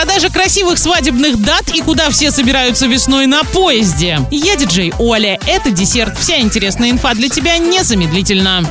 Продажа красивых свадебных дат и куда все собираются весной на поезде. Я диджей Оля. Это десерт. Вся интересная инфа для тебя незамедлительно.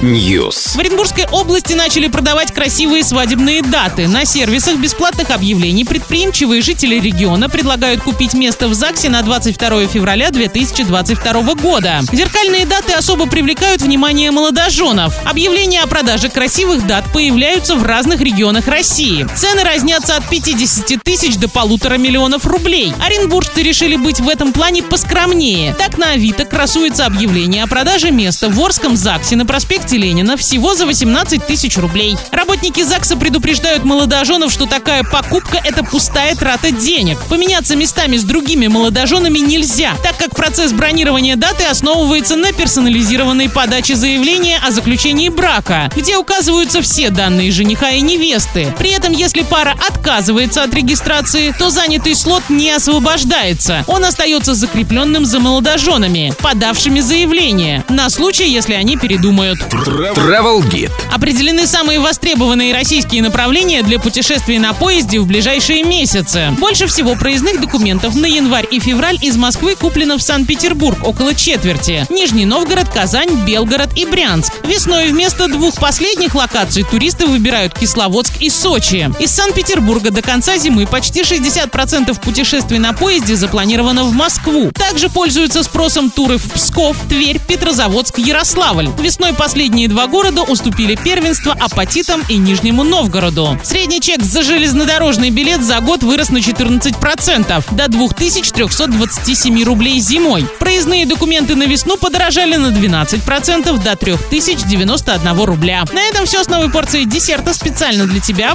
News. В Оренбургской области начали продавать красивые свадебные даты. На сервисах бесплатных объявлений предприимчивые жители региона предлагают купить место в ЗАГСе на 22 февраля 2022 года. Зеркальные даты особо привлекают внимание молодоженов. Объявления о продаже красивых дат появляются в разных регионах России. Цены разнятся от 50 тысяч до полутора миллионов рублей. Оренбуржцы решили быть в этом плане поскромнее. Так на Авито красуется объявление о продаже места в Орском ЗАГСе на проспекте Ленина всего за 18 тысяч рублей. Работники ЗАГСа предупреждают молодоженов, что такая покупка – это пустая трата денег. Поменяться местами с другими молодоженами нельзя, так как процесс бронирования даты основывается на персонализированной подаче заявления о заключении брака, где указываются все данные жениха и невесты. При этом, если пара отказывается от регистрации, то занятый слот не освобождается. Он остается закрепленным за молодоженами, подавшими заявление, на случай, если они передумают. Travel Guide. Определены самые востребованные российские направления для путешествий на поезде в ближайшие месяцы. Больше всего проездных документов на январь и февраль из Москвы куплено в Санкт-Петербург около четверти. Нижний Новгород, Казань, Белгород и Брянск. Весной вместо двух последних локаций туристы выбирают Кисловодск и Сочи. Из Санкт-Петербурга до конца зимы почти 60% путешествий на поезде запланировано в Москву. Также пользуются спросом туры в Псков, Тверь, Петрозаводск, Ярославль. Весной последние два города уступили первенство Апатитам и Нижнему Новгороду. Средний чек за железнодорожный билет за год вырос на 14%, до 2327 рублей зимой. Проездные документы на весну подорожали на 12%, до 3091 рубля. На этом все с новой порцией десерта специально для тебя.